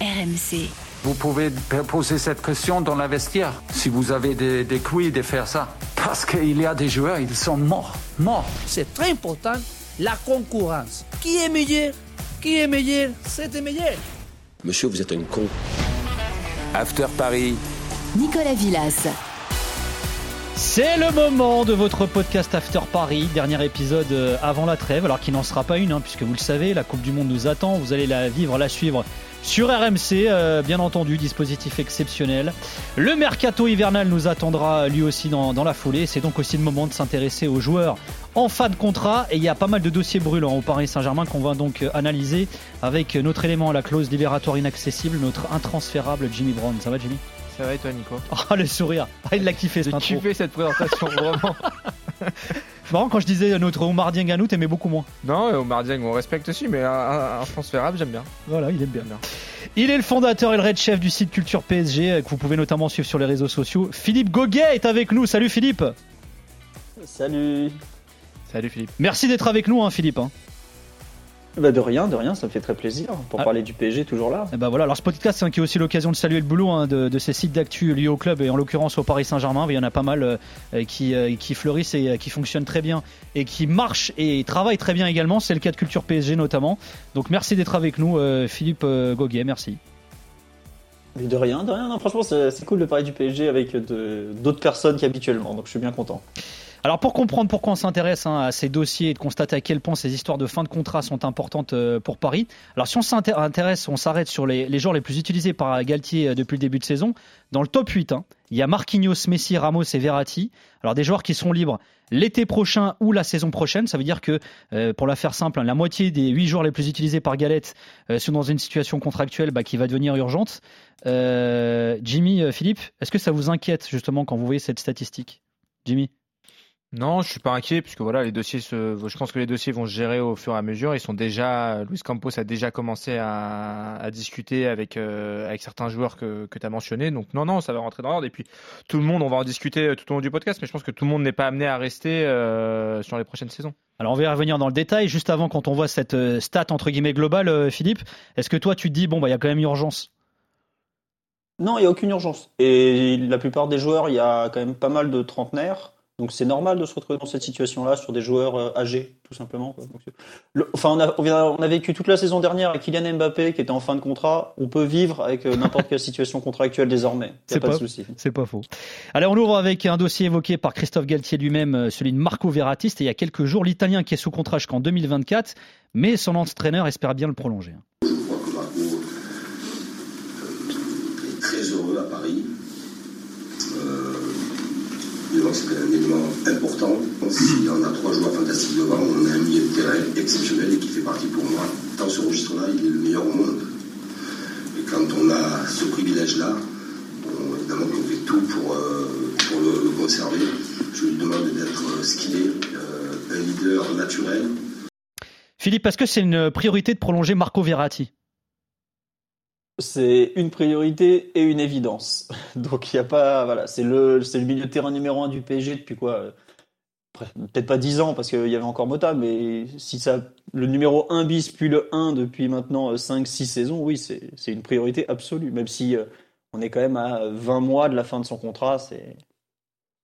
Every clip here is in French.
RMC. Vous pouvez poser cette question dans la vestiaire, si vous avez des, des couilles de faire ça. Parce qu'il y a des joueurs, ils sont morts, morts. C'est très important, la concurrence. Qui est meilleur? Qui est meilleur? C'est le meilleur. Monsieur, vous êtes un con. After Paris. Nicolas Villas. C'est le moment de votre podcast After Paris, dernier épisode euh, avant la trêve, alors qu'il n'en sera pas une, hein, puisque vous le savez, la Coupe du Monde nous attend, vous allez la vivre, la suivre sur RMC, euh, bien entendu, dispositif exceptionnel. Le mercato hivernal nous attendra lui aussi dans, dans la foulée, c'est donc aussi le moment de s'intéresser aux joueurs en fin de contrat, et il y a pas mal de dossiers brûlants au Paris Saint-Germain qu'on va donc euh, analyser avec notre élément à la clause libératoire inaccessible, notre intransférable Jimmy Brown. Ça va Jimmy? Ça va et toi, Nico? Oh, le sourire ah, Il l'a kiffé, cette J'ai kiffé cette présentation, vraiment. C'est marrant, quand je disais notre Omar Dieng à nous, t'aimais beaucoup moins. Non, Omar Dieng, on respecte aussi, mais un, un transférable, j'aime bien. Voilà, il aime bien. bien. Il est le fondateur et le red chef du site Culture PSG, euh, que vous pouvez notamment suivre sur les réseaux sociaux. Philippe Goguet est avec nous. Salut Philippe Salut Salut Philippe. Merci d'être avec nous, hein, Philippe. Bah de rien, de rien, ça me fait très plaisir pour Ah. parler du PSG toujours là. Et bah voilà, alors ce podcast hein, qui est aussi l'occasion de saluer le boulot hein, de, de ces sites d'actu liés au club et en l'occurrence au Paris Saint-Germain. Il y en a pas mal euh, qui, euh, qui fleurissent et euh, qui fonctionnent très bien et qui marchent et travaillent très bien également. C'est le cas de Culture PSG notamment. Donc merci d'être avec nous, euh, Philippe Goguet, merci. De rien, de rien, franchement c'est cool de parler du PSG avec d'autres personnes qu'habituellement, donc je suis bien content. Alors pour comprendre pourquoi on s'intéresse hein, à ces dossiers et de constater à quel point ces histoires de fin de contrat sont importantes euh, pour Paris, alors si on s'intéresse, on s'arrête sur les, les joueurs les plus utilisés par Galtier euh, depuis le début de saison, dans le top 8, hein, il y a Marquinhos, Messi, Ramos et Verratti. Alors des joueurs qui sont libres l'été prochain ou la saison prochaine, ça veut dire que, euh, pour la faire simple, hein, la moitié des 8 joueurs les plus utilisés par Galette euh, sont dans une situation contractuelle bah, qui va devenir urgente. Euh, Jimmy, Philippe, est-ce que ça vous inquiète justement quand vous voyez cette statistique? Jimmy? Non, je suis pas inquiet puisque voilà, les dossiers se, je pense que les dossiers vont se gérer au fur et à mesure. Ils sont déjà, Luis Campos a déjà commencé à, à discuter avec euh, avec certains joueurs que que tu as mentionnés. Donc non, non, ça va rentrer dans l'ordre. Et puis tout le monde, on va en discuter tout au long du podcast, mais je pense que tout le monde n'est pas amené à rester euh, sur les prochaines saisons. Alors on va y revenir dans le détail. Juste avant, quand on voit cette euh, stat entre guillemets globale, euh, Philippe, est-ce que toi tu te dis bon bah il y a quand même urgence? Non, il n'y a aucune urgence. Et la plupart des joueurs, il y a quand même pas mal de trentenaires, donc c'est normal de se retrouver dans cette situation-là sur des joueurs euh, âgés, tout simplement. quoi. Donc, le- enfin, on a, on, a vécu toute la saison dernière avec Kylian Mbappé qui était en fin de contrat. On peut vivre avec euh, n'importe quelle situation contractuelle désormais. C'est pas, pas- de souci. C'est pas faux. Allez, on ouvre avec un dossier évoqué par Christophe Galtier lui-même, euh, celui de Marco Verratti. C'était il y a quelques jours, l'Italien qui est sous contrat jusqu'en 2024, mais son entraîneur espère bien le prolonger. Je crois que Marco euh, est très heureux à Paris. Euh, c'est un élément important. S'il y en a trois joueurs fantastiques devant, on a un milieu de terrain exceptionnel et qui fait partie pour moi. Dans ce registre-là, il est le meilleur au monde. Et quand on a ce privilège-là, bon, évidemment qu'on fait tout pour, euh, pour le, le conserver. Je lui demande d'être euh, ce qu'il est, euh, un leader naturel, Philippe, est-ce que c'est une priorité de prolonger Marco Verratti? C'est une priorité et une évidence. Donc il y a pas, voilà, c'est le, c'est le milieu de terrain numéro un du PSG depuis quoi euh, Peut-être pas 10 ans parce qu'il y avait encore Mota, mais si ça, le numéro 1 bis puis le 1 depuis maintenant 5-6 saisons, oui, c'est c'est une priorité absolue. Même si euh, on est quand même à 20 mois de la fin de son contrat, c'est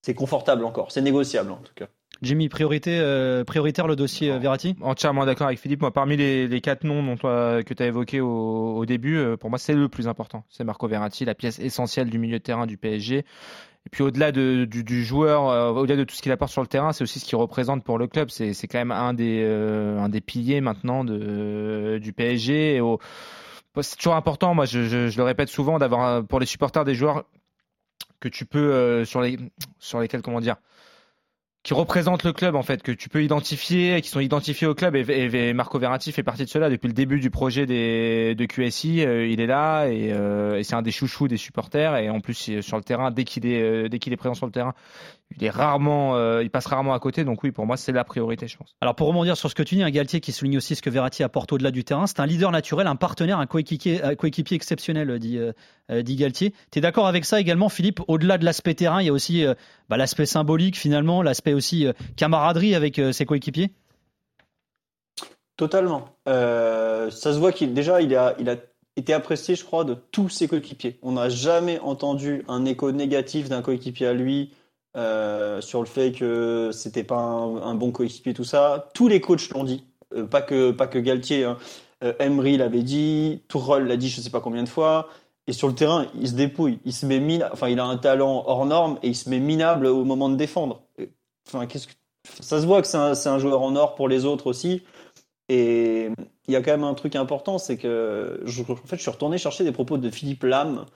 c'est confortable encore, c'est négociable en tout cas. Jimmy, priorité, euh, prioritaire le dossier euh, Verratti? Entièrement d'accord avec Philippe. Moi, parmi les, quatre noms que tu as évoqués au, début, euh, pour moi, c'est le plus important. C'est Marco Verratti, la pièce essentielle du milieu de terrain du PSG. Et puis au-delà de, du, joueur, euh, au-delà de tout ce qu'il apporte sur le terrain, c'est aussi ce qu'il représente pour le club. C'est, quand même un des, un des piliers maintenant du PSG. C'est toujours important, moi je, je, le répète souvent, d'avoir pour les supporters des joueurs que tu peux, sur, les, sur lesquels, comment dire, qui représentent le club en fait, que tu peux identifier, qui sont identifiés au club. Et, Marco Verratti fait partie de cela depuis le début du projet des, de QSI. euh, il est là et, euh, et c'est un des chouchous des supporters. Et en plus sur le terrain, dès qu'il est euh, dès qu'il est présent sur le terrain, il est rarement, il passe rarement à côté. Donc oui, pour moi c'est la priorité, je pense. Alors pour rebondir sur ce que tu dis, un Galtier qui souligne aussi ce que Verratti apporte au-delà du terrain, c'est un leader naturel, un partenaire, un coéquipier, coéquipier exceptionnel, dit, dit Galtier. Tu es d'accord avec ça également, Philippe? Au-delà de l'aspect terrain, il y a aussi bah, l'aspect symbolique finalement, l'aspect aussi euh, camaraderie avec euh, ses coéquipiers? Totalement. Euh, ça se voit qu'il déjà il a, il a été apprécié, je crois, de tous ses coéquipiers. On n'a jamais entendu un écho négatif d'un coéquipier à lui sur le fait que c'était pas un, bon coéquipier, tout ça. Tous les coachs l'ont dit, pas que pas que Galtier. Hein. Emery l'avait dit, Tourelle l'a dit, je sais pas combien de fois. Et sur le terrain, il se dépouille, il se met mina... enfin, il a un talent hors norme et il se met minable au moment de défendre. Enfin, qu'est-ce que ça se voit que c'est un, joueur en or pour les autres aussi. Et il y a quand même un truc important, c'est que je, en fait, je suis retourné chercher des propos de Philippe Lam,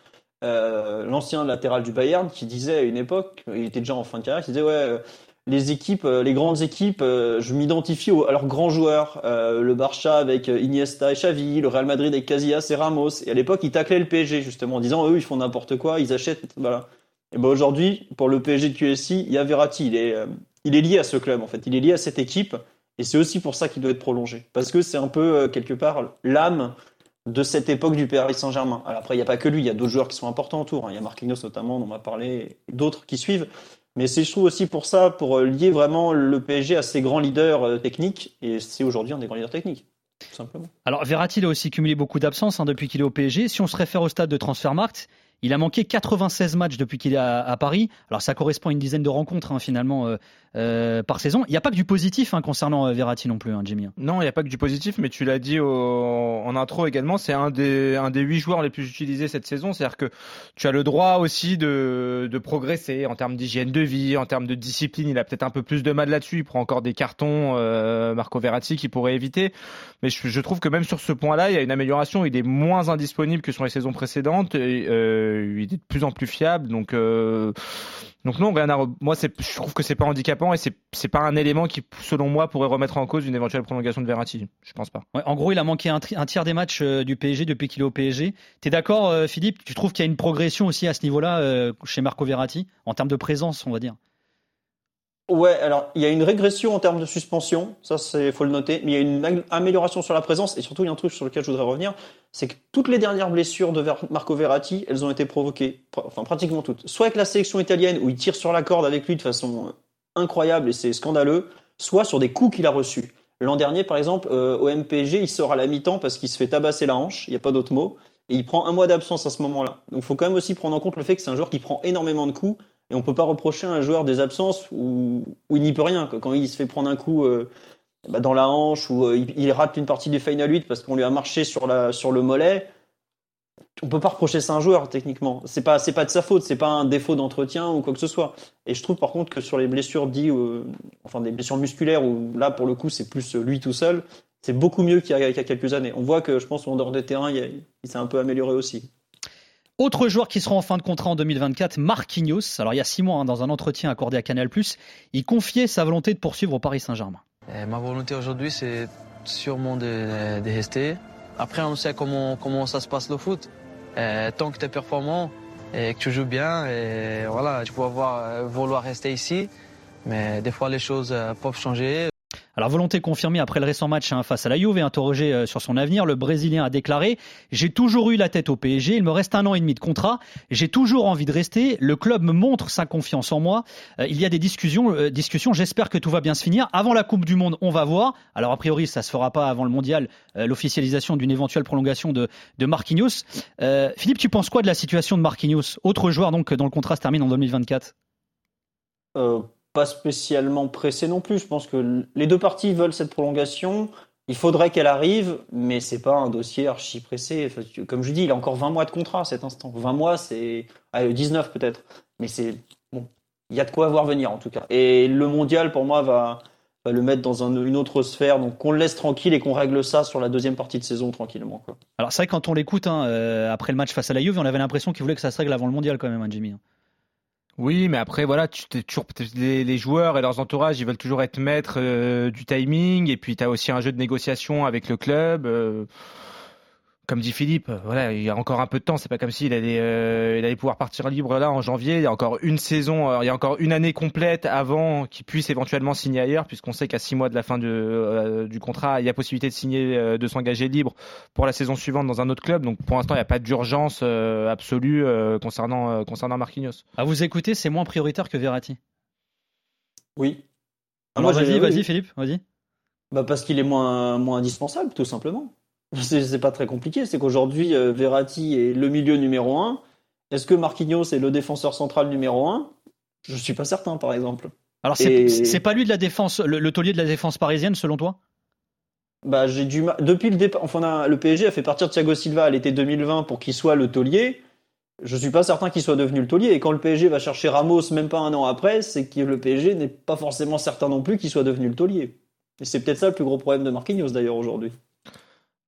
euh, l'ancien latéral du Bayern, qui disait à une époque, il était déjà en fin de carrière, qui disait ouais, euh, les équipes, euh, les grandes équipes, je m'identifie à leurs grands joueurs, le Barça avec Iniesta et Xavi, le Real Madrid avec Casillas et Ramos. Et à l'époque, il taclait le PSG justement en disant eux, ils font n'importe quoi, ils achètent, voilà. Et ben aujourd'hui, pour le PSG de QSI, il y a Verratti, il est, euh, il est lié à ce club en fait, il est lié à cette équipe. Et c'est aussi pour ça qu'il doit être prolongé. Parce que c'est un peu, euh, quelque part, l'âme de cette époque du Paris Saint-Germain. Alors après, il n'y a pas que lui, il y a d'autres joueurs qui sont importants autour. hein. Il y a Marquinhos notamment, dont on m'a parlé, d'autres qui suivent. Mais c'est, je trouve, aussi pour ça, pour euh, lier vraiment le PSG à ses grands leaders techniques. Et c'est aujourd'hui un des grands leaders techniques, tout simplement. Alors Verratti a aussi cumulé beaucoup d'absences hein, depuis qu'il est au PSG. Si on se réfère au stade de Transfermarkt, il a manqué 96 matchs depuis qu'il est à, Paris. Alors ça correspond à une dizaine de rencontres hein, finalement euh, euh, par saison. Il n'y a pas que du positif hein, concernant euh, Verratti non plus, hein, Jimmy. Non, il n'y a pas que du positif, mais tu l'as dit au- en intro également, c'est un des, un des huit joueurs les plus utilisés cette saison. C'est-à-dire que tu as le droit aussi de, de progresser en termes d'hygiène de vie, en termes de discipline. Il a peut-être un peu plus de mal là-dessus. Il prend encore des cartons, euh, Marco Verratti, qu'il pourrait éviter. Mais je, je trouve que même sur ce point-là, il y a une amélioration. Il est moins indisponible que sur les saisons précédentes. Euh, il est de plus en plus fiable. Donc, euh, donc non, rien moi, je trouve que c'est pas handicapant et c'est, pas un élément qui, selon moi, pourrait remettre en cause une éventuelle prolongation de Verratti. Je pense pas. En gros, il a manqué un tiers des matchs euh, du PSG depuis qu'il est au PSG. T'es d'accord, euh, Philippe? Tu trouves qu'il y a une progression aussi à ce niveau-là euh, chez Marco Verratti? En termes de présence, on va dire Ouais, alors il y a une régression en termes de suspension, ça c'est faut le noter, mais il y a une amélioration sur la présence et surtout il y a un truc sur lequel je voudrais revenir, c'est que toutes les dernières blessures de Marco Verratti, elles ont été provoquées, pr- enfin pratiquement toutes, soit avec la sélection italienne où il tire sur la corde avec lui de façon euh, incroyable et c'est scandaleux, soit sur des coups qu'il a reçus. L'an dernier par exemple euh, au MPG, il sort à la mi-temps parce qu'il se fait tabasser la hanche, il n'y a pas d'autre mot, et il prend un mois d'absence à ce moment-là. Donc il faut quand même aussi prendre en compte le fait que c'est un joueur qui prend énormément de coups et on peut pas reprocher à un joueur des absences où, il n'y peut rien. Quand il se fait prendre un coup euh, bah, dans la hanche ou euh, il, rate une partie du Final 8 parce qu'on lui a marché sur, le mollet, on peut pas reprocher ça à un joueur techniquement. C'est pas pas de sa faute, c'est pas un défaut d'entretien ou quoi que ce soit. Et je trouve par contre que sur les blessures dites, euh, enfin des blessures musculaires où là pour le coup c'est plus lui tout seul, c'est beaucoup mieux qu'il y, a, quelques années. On voit que je pense qu'en dehors des terrains, il, il s'est un peu amélioré aussi. Autre joueur qui sera en fin de contrat en 2024, Marquinhos. Alors il y a six mois, hein, dans un entretien accordé à Canal+, il confiait sa volonté de poursuivre au Paris Saint-Germain. Euh, ma volonté aujourd'hui, c'est sûrement de, rester. Après, on sait comment, comment ça se passe le foot. Euh, tant que tu es performant et que tu joues bien, voilà, tu peux avoir, euh, vouloir rester ici. Mais des fois, les choses peuvent changer. Alors volonté confirmée après le récent match hein, face à la Juve et interrogé euh, sur son avenir, le Brésilien a déclaré « J'ai toujours eu la tête au PSG, il me reste un an et demi de contrat, j'ai toujours envie de rester, le club me montre sa confiance en moi, Euh, il y a des discussions, euh, discussions j'espère que tout va bien se finir. Avant la Coupe du Monde, on va voir. Alors a priori, ça se fera pas avant le Mondial, l'officialisation d'une éventuelle prolongation de, de Marquinhos. Philippe, tu penses quoi de la situation de Marquinhos Autre joueur donc dont le contrat se termine en 2024 Euh, pas spécialement pressé non plus. Je pense que les deux parties veulent cette prolongation. Il faudrait qu'elle arrive, mais c'est pas un dossier archi pressé. Comme je dis, il a encore 20 mois de contrat à cet instant. 20 mois, c'est allez, 19 peut-être, mais c'est bon. Il y a de quoi voir venir en tout cas. Et le mondial pour moi va, le mettre dans un- une autre sphère. Donc qu'on le laisse tranquille et qu'on règle ça sur la deuxième partie de saison tranquillement. Alors c'est vrai que quand on l'écoute hein, euh, après le match face à la Juve, on avait l'impression qu'il voulait que ça se règle avant le Mondial quand même, hein, Jimmy. Oui, mais après, voilà, tu toujours les, les joueurs et leurs entourages, ils veulent toujours être maîtres euh, du timing. Et puis, tu as aussi un jeu de négociation avec le club. euh, comme dit Philippe, voilà, il y a encore un peu de temps. C'est pas comme s'il allait, euh, il allait pouvoir partir libre là en janvier. Il y a encore une saison, euh, il y a encore une année complète avant qu'il puisse éventuellement signer ailleurs, puisqu'on sait qu'à six mois de la fin de, euh, du contrat, il y a possibilité de signer, euh, de s'engager libre pour la saison suivante dans un autre club. Donc, pour l'instant, il n'y a pas d'urgence euh, absolue euh, concernant euh, concernant Marquinhos. À vous écouter, c'est moins prioritaire que Verratti. Oui. Alors Moi, j'ai- vas-y, vas-y oui. Philippe, vas-y. Bah parce qu'il est moins, moins indispensable, tout simplement. C'est pas très compliqué. C'est qu'aujourd'hui, euh, Verratti est le milieu numéro 1. Est-ce que Marquinhos est le défenseur central numéro 1 Je suis pas certain, par exemple. Alors, c'est pas lui de la défense, le, taulier de la défense parisienne, selon toi? Bah, j'ai du Depuis le départ, enfin, le PSG a fait partir Thiago Silva à l'été 2020 pour qu'il soit le taulier. Je suis pas certain qu'il soit devenu le taulier. Et quand le PSG va chercher Ramos, même pas un an après, c'est que le PSG n'est pas forcément certain non plus qu'il soit devenu le taulier. Et c'est peut-être ça le plus gros problème de Marquinhos d'ailleurs aujourd'hui.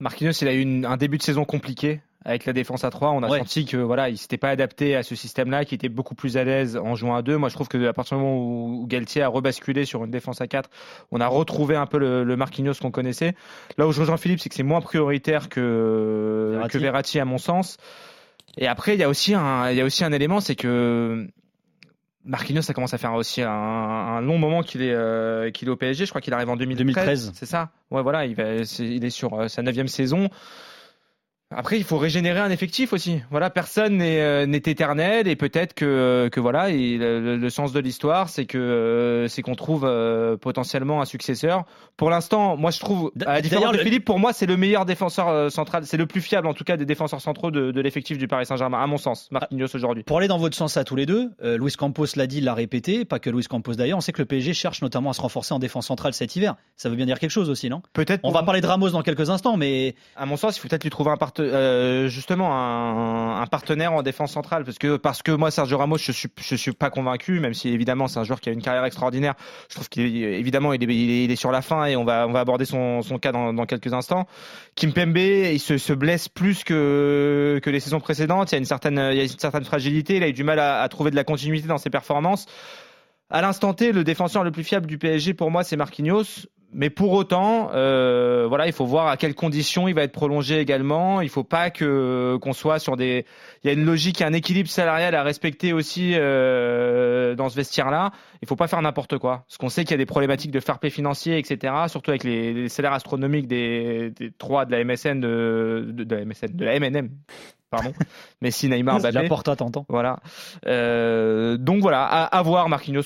Marquinhos, il a eu un début de saison compliqué avec la défense à 3. On a senti que voilà, il s'était pas adapté à ce système-là, qu'il était beaucoup plus à l'aise en jouant à 2. Moi, je trouve que à partir du moment où, Galtier a rebasculé sur une défense à 4, on a retrouvé un peu le, Marquinhos qu'on connaissait. Là où je rejoins Philippe, c'est que c'est moins prioritaire que Verratti. que Verratti à mon sens. Et après, il y a aussi un, il y a aussi un élément, c'est que Marquinhos, ça commence à faire aussi un, long moment qu'il est, euh, qu'il est au PSG. Je crois qu'il arrive en 2013. C'est ça. Ouais, voilà, il, va, il est sur euh, sa neuvième saison. Après, il faut régénérer un effectif aussi. Voilà, personne n'est euh, éternel et peut-être que, euh, que voilà, le, sens de l'histoire, c'est que euh, c'est qu'on trouve potentiellement un successeur. Pour l'instant, moi je trouve, à la différence de Philippe, pour moi c'est le meilleur défenseur central, c'est le plus fiable en tout cas des défenseurs centraux de, l'effectif du Paris Saint-Germain, à mon sens, Marquinhos aujourd'hui. Pour aller dans votre sens à tous les deux, Luis Campos l'a dit, l'a répété, pas que Luis Campos d'ailleurs. On sait que le PSG cherche notamment à se renforcer en défense centrale cet hiver. Ça veut bien dire quelque chose aussi, non? Peut-être. On va parler de Ramos dans quelques instants, mais à mon sens, il faut peut-être lui trouver un partenaire euh, justement un, partenaire en défense centrale parce que parce que moi Sergio Ramos je suis je suis pas convaincu même si évidemment c'est un joueur qui a une carrière extraordinaire. Je trouve qu'il il est, il est, sur la fin et on va on va aborder son, son cas dans, dans quelques instants. Kim Pembe il se, se blesse plus que que les saisons précédentes. Il y a une certaine il y a une certaine fragilité. Il a eu du mal à trouver de la continuité dans ses performances à l'instant T, le défenseur le plus fiable du PSG pour moi, c'est Marquinhos mais pour autant, euh, voilà, il faut voir à quelles conditions il va être prolongé également. Il faut pas que qu'on soit sur des. Il y a une logique, un équilibre salarial à respecter aussi euh, dans ce vestiaire-là. Il faut pas faire n'importe quoi, parce qu'on sait qu'il y a des problématiques de fair play financier, etc. Surtout avec les, salaires astronomiques des, des trois de la MSN de la MSN, de la MNM pardon. Messi, Neymar, Mbappé. La Porta, t'entends. Voilà. Euh, donc voilà, à, voir Marquinhos.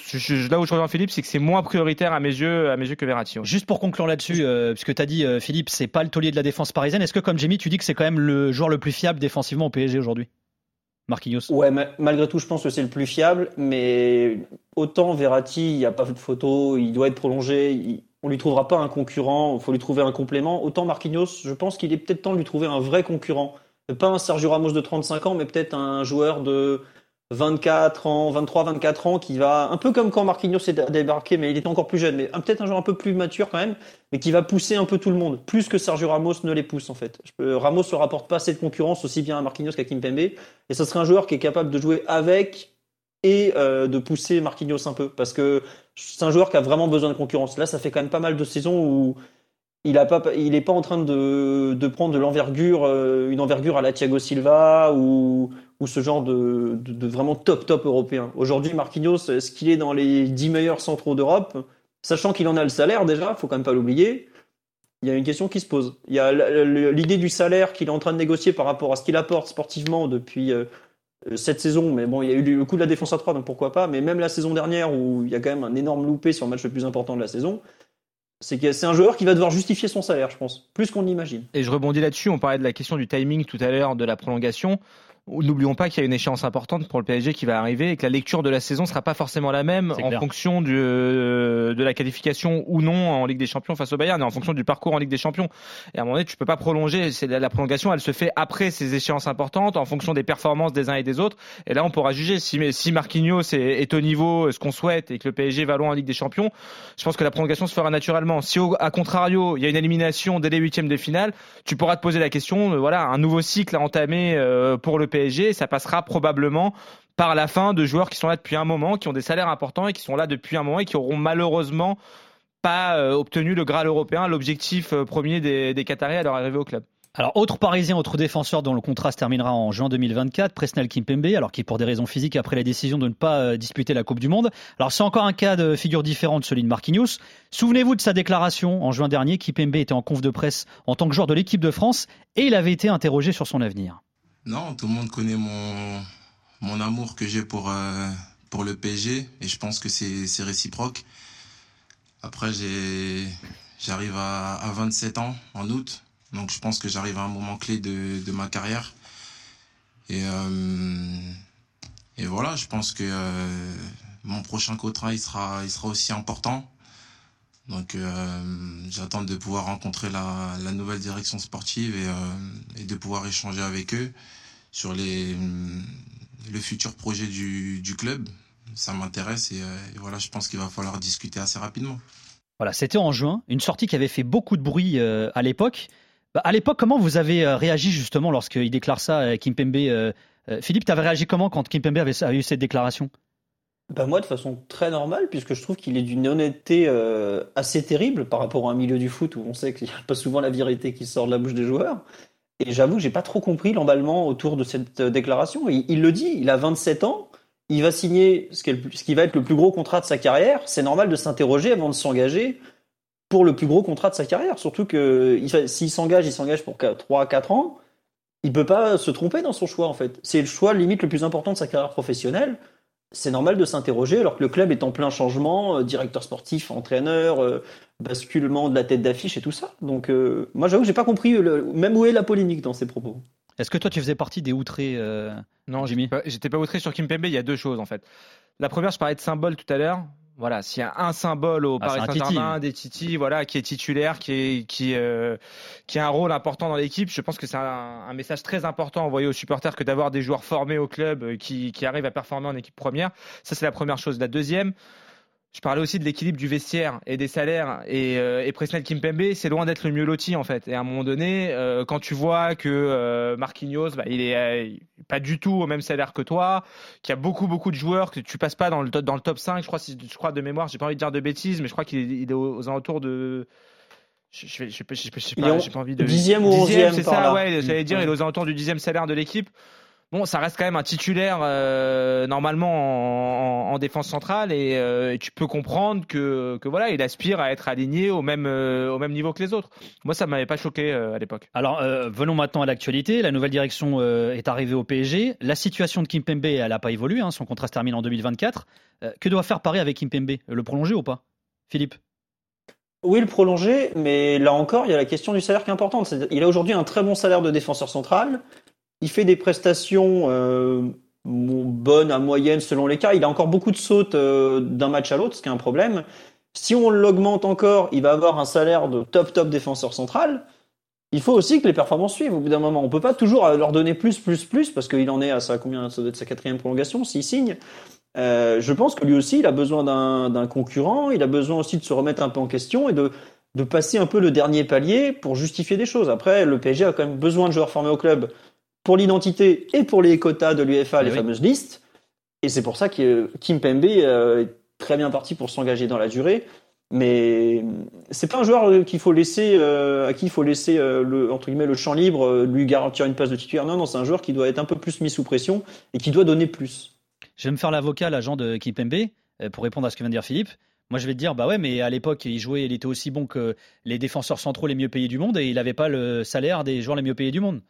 là où je rejoins Philippe, c'est que c'est moins prioritaire à mes yeux, à mes yeux que Verratti. Juste pour conclure là-dessus, euh, puisque tu as dit euh, Philippe, c'est pas le taulier de la défense parisienne. Est-ce que comme Jamie, tu dis que c'est quand même le joueur le plus fiable défensivement au PSG aujourd'hui? Marquinhos. Ouais, malgré tout, je pense que c'est le plus fiable, mais autant Verratti, il n'y a pas de photo, il doit être prolongé, il, on lui trouvera pas un concurrent, il faut lui trouver un complément. Autant Marquinhos, je pense qu'il est peut-être temps de lui trouver un vrai concurrent pas un Sergio Ramos de 35 ans, mais peut-être un joueur de 24 ans, 23, 24 ans, qui va, un peu comme quand Marquinhos s'est débarqué, mais il était encore plus jeune, mais peut-être un joueur un peu plus mature quand même, mais qui va pousser un peu tout le monde, plus que Sergio Ramos ne les pousse en fait. Ramos ne rapporte pas de concurrence aussi bien à Marquinhos qu'à Kimpembe, et ce serait un joueur qui est capable de jouer avec et euh, de pousser Marquinhos un peu, parce que c'est un joueur qui a vraiment besoin de concurrence. Là, ça fait quand même pas mal de saisons où il a pas, en train de, prendre de l'envergure, euh, une envergure à la Thiago Silva ou, ce genre de, vraiment top top européen. Aujourd'hui, Marquinhos, est-ce qu'il est dans les 10 meilleurs centraux d'Europe? Sachant qu'il en a le salaire déjà, faut quand même pas l'oublier. Il y a une question qui se pose. Il y a l'idée du salaire qu'il est en train de négocier par rapport à ce qu'il apporte sportivement depuis euh, cette saison. Mais bon, il y a eu le coup de la défense à 3, donc pourquoi pas. Mais même la saison dernière, où il y a quand même un énorme loupé sur le match le plus important de la saison, c'est un joueur qui va devoir justifier son salaire, je pense, plus qu'on imagine. Et je rebondis là-dessus, on parlait de la question du timing tout à l'heure, de la prolongation. N'oublions pas qu'il y a une échéance importante pour le PSG qui va arriver et que la lecture de la saison sera pas forcément la même en fonction du, euh, de la qualification ou non en Ligue des Champions face au Bayern et en fonction du parcours en Ligue des Champions. Et à un moment donné, tu peux pas prolonger. C'est la, prolongation, elle se fait après ces échéances importantes en fonction des performances des uns et des autres. Et là, on pourra juger si, si Marquinhos est, est au niveau ce qu'on souhaite et que le PSG va loin en Ligue des Champions. Je pense que la prolongation se fera naturellement. Si au, à contrario, il y a une élimination dès les huitièmes de finale, tu pourras te poser la question. Euh, voilà, un nouveau cycle à entamer euh, pour le PSG PSG, ça passera probablement par la fin de joueurs qui sont là depuis un moment, qui ont des salaires importants et qui sont là depuis un moment et qui auront malheureusement pas euh, obtenu le Graal européen, l'objectif euh, premier des, des Qataris à leur arrivée au club. Alors, autre Parisien, autre défenseur dont le contrat se terminera en juin 2024, Presnel Kimpembe, alors qui pour des raisons physiques après la décision de ne pas euh, disputer la Coupe du Monde. Alors, c'est encore un cas de figure différente celui de Marquinhos. Souvenez-vous de sa déclaration en juin dernier. Kimpembe était en conf de presse en tant que joueur de l'équipe de France et il avait été interrogé sur son avenir. Non, tout le monde connaît mon, amour que j'ai pour, euh, le PSG et je pense que c'est réciproque. Après, j'arrive à, à 27 ans en août. Donc je pense que j'arrive à un moment clé de, ma carrière. Et, euh, et voilà, je pense que euh, mon prochain contrat il sera aussi important. Donc euh, j'attends de pouvoir rencontrer la, nouvelle direction sportive et, euh, et de pouvoir échanger avec eux sur les, le futur projet du, club. Ça m'intéresse et, euh, et voilà, je pense qu'il va falloir discuter assez rapidement. Voilà, c'était en juin, une sortie qui avait fait beaucoup de bruit à l'époque. Bah, à l'époque, comment vous avez réagi justement lorsqu'il déclare ça, euh, Kimpembe Philippe, tu avais réagi comment quand Kimpembe avait, avait eu cette déclaration? Bah moi de façon très normale puisque je trouve qu'il est d'une honnêteté euh, assez terrible par rapport à un milieu du foot où on sait qu'il n'y a pas souvent la vérité qui sort de la bouche des joueurs. Et j'avoue que j'ai pas trop compris l'emballement autour de cette euh, déclaration. Il, le dit, il a 27 ans, il va signer ce qui, ce qui va être le plus gros contrat de sa carrière. C'est normal de s'interroger avant de s'engager pour le plus gros contrat de sa carrière. Surtout que s'il s'engage, il s'engage pour 3-4 ans. Il peut pas se tromper dans son choix en fait. C'est le choix limite le plus important de sa carrière professionnelle c'est normal de s'interroger alors que le club est en plein changement, euh, directeur sportif, entraîneur, euh, basculement de la tête d'affiche et tout ça. Donc euh, moi j'avoue que j'ai pas compris le- même où est la polémique dans ses propos. Est-ce que toi, tu faisais partie des outrés euh, Non, Jimmy? j'étais pas- j'étais pas outré sur Kimpembe. Il y a deux choses en fait. La première, je parlais de symbole tout à l'heure. Voilà, s'il y a un symbole au Ah, Paris Saint-Germain, des Titi, voilà, qui est titulaire, qui est qui euh, qui a un rôle important dans l'équipe, je pense que c'est un, un message très important envoyé aux supporters que d'avoir des joueurs formés au club euh, qui qui arrivent à performer en équipe première. Ça, c'est la première chose. La deuxième. Je parlais aussi de l'équilibre du vestiaire et des salaires et, euh, et Presnel Kimpembe, c'est loin d'être le mieux loti en fait. Et à un moment donné, euh, quand tu vois que euh, Marquinhos, bah, il est euh, pas du tout au même salaire que toi, qu'il y a beaucoup beaucoup de joueurs que tu passes pas dans le top, dans le top 5, je crois, si- je crois de mémoire, j'ai pas envie de dire de bêtises, mais je crois qu'il est, il est aux, alentours de je, je, sais pas- je, sais pas- je sais Il est pas, en- j'ai pas envie de dixième ou onzième c'est ça, là. ouais, j'allais dire, il est aux alentours du dixième salaire de l'équipe. Bon, ça reste quand même un titulaire euh, normalement en, en- en défense centrale et, euh, et tu peux comprendre que, que voilà, il aspire à être aligné au même euh, au même niveau que les autres. Moi, ça m'avait pas choqué euh, à l'époque. Alors, euh, venons maintenant à l'actualité. La nouvelle direction euh, est arrivée au PSG. La situation de Kimpembe, elle n'a pas évolué. hein. Son contrat se termine en 2024. Euh, que doit faire Paris avec Kimpembe? Le prolonger ou pas? Philippe? Oui, le prolonger, mais là encore, il y a la question du salaire qui est importante. Il a aujourd'hui un très bon salaire de défenseur central. Il fait des prestations euh, bonnes à moyennes selon les cas. Il a encore beaucoup de sautes euh, d'un match à l'autre, ce qui est un problème. Si on l'augmente encore, il va avoir un salaire de top top défenseur central. Il faut aussi que les performances suivent au bout d'un moment. On peut pas toujours leur donner plus, plus, plus, parce qu'il en est à sa combien Ça doit être sa quatrième prolongation s'il signe. Euh, je pense que lui aussi, il a besoin d'un d'un concurrent. Il a besoin aussi de se remettre un peu en question et de de passer un peu le dernier palier pour justifier des choses. Après, le PSG a quand même besoin de joueurs formés au club pour l'identité et pour les quotas de l'UEFA, les oui. fameuses listes. Et c'est pour ça que Kim Pembe euh, est très bien parti pour s'engager dans la durée. Mais c'est pas un joueur euh, qu'il faut laisser, euh, à qui il faut laisser euh, le, entre guillemets, le champ libre, euh, lui garantir une place de titulaire. Non, non, c'est un joueur qui doit être un peu plus mis sous pression et qui doit donner plus. Je vais me faire l'avocat, l'agent de Kimpembe, euh, pour répondre à ce que vient de dire Philippe. Moi, je vais te dire, bah ouais, mais à l'époque, il jouait, il était aussi bon que les défenseurs centraux les mieux payés du monde et il n'avait pas le salaire des joueurs les mieux payés du monde.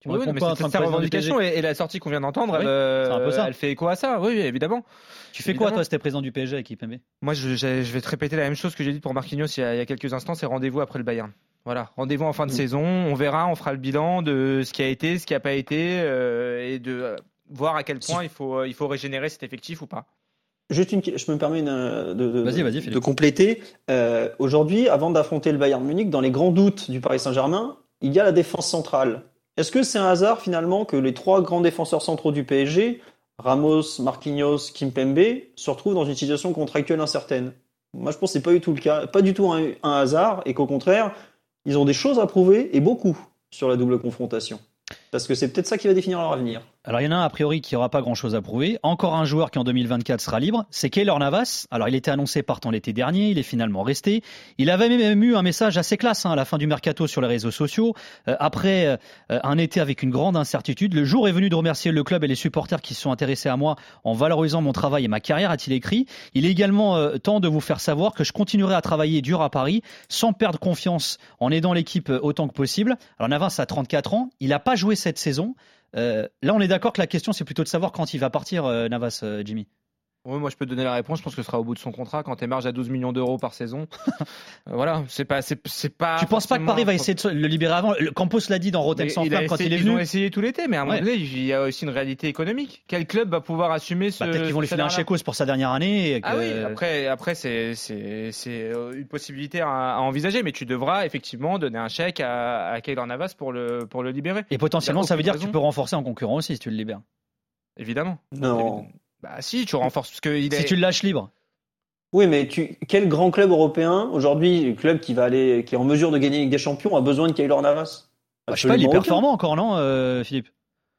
Tu me Oui, mais quoi sa revendication et, et la sortie qu'on vient d'entendre, Oui, elle, euh, c'est un peu ça. elle fait écho à ça. Oui, oui, évidemment. Tu fais quoi, toi, si t'es président du PSG avec Kimpembe Moi, je, je- je vais te répéter la même chose que j'ai dit pour Marquinhos il y, a, il y a quelques instants, c'est rendez-vous après le Bayern. Voilà, rendez-vous en fin de saison, on verra, on fera le bilan de ce qui a été, ce qui n'a pas été, euh, et de euh, voir à quel point il faut, euh, il faut régénérer cet effectif ou pas. Juste une, je me permets une, de, de- compléter. Euh, Aujourd'hui, avant d'affronter le Bayern Munich, dans les grands doutes du Paris Saint-Germain, il y a la défense centrale. Est-ce que c'est un hasard finalement que les trois grands défenseurs centraux du PSG, Ramos, Marquinhos, Kimpembe, se retrouvent dans une situation contractuelle incertaine? Moi, je pense que c'est pas du tout le cas, pas du tout un, un hasard, et qu'au contraire, ils ont des choses à prouver et beaucoup sur la double confrontation. Parce que c'est peut-être ça qui va définir leur avenir. Alors il y en a un a priori qui n'aura pas grand-chose à prouver. Encore un joueur qui en 2024 sera libre, c'est Keylor Navas. Alors il était annoncé partant l'été dernier, il est finalement resté. Il avait même eu un message assez classe hein, à la fin du mercato sur les réseaux sociaux. Euh, après euh, un été avec une grande incertitude, le jour est venu de remercier le club et les supporters qui se sont intéressés à moi en valorisant mon travail et ma carrière, a-t-il écrit. Il est également euh, temps de vous faire savoir que je continuerai à travailler dur à Paris sans perdre confiance en aidant l'équipe euh, autant que possible. Alors Navas a 34 ans, il n'a pas joué cette saison. Euh, là, on est d'accord que la question, c'est plutôt de savoir quand il va partir, euh, Navas, euh, Jimmy. Oui, moi je peux te donner la réponse. Je pense que ce sera au bout de son contrat quand marge à 12 millions d'euros par saison. Euh, voilà, c'est pas, c'est, c'est pas. Tu penses pas que Paris va essayer de le libérer avant? Le- Campos l'a dit dans Rotten sans flamme quand essayé- il est Ils ont venu. essayé tout l'été, mais à un moment donné, il y a aussi une réalité économique. Quel club va pouvoir assumer ce Bah, Peut-être qu'ils vont lui filer un chèque pour sa dernière année. et que- Ah oui, après, après c'est, c'est, c'est euh, une possibilité à, à envisager, mais tu devras effectivement donner un chèque à, à Keylor Navas pour le, pour le libérer. Et potentiellement, ça veut dire que tu peux renforcer en concurrent aussi si tu le libères. Évidemment. Non. Bah si, tu renforces parce que il Si tu le lâches libre. Oui, mais tu, quel grand club européen aujourd'hui, club qui va aller, qui est en mesure de gagner la Ligue des Champions, a besoin de Keylor Navas? Bah, je sais pas, il est aucun. performant encore, non, euh, Philippe?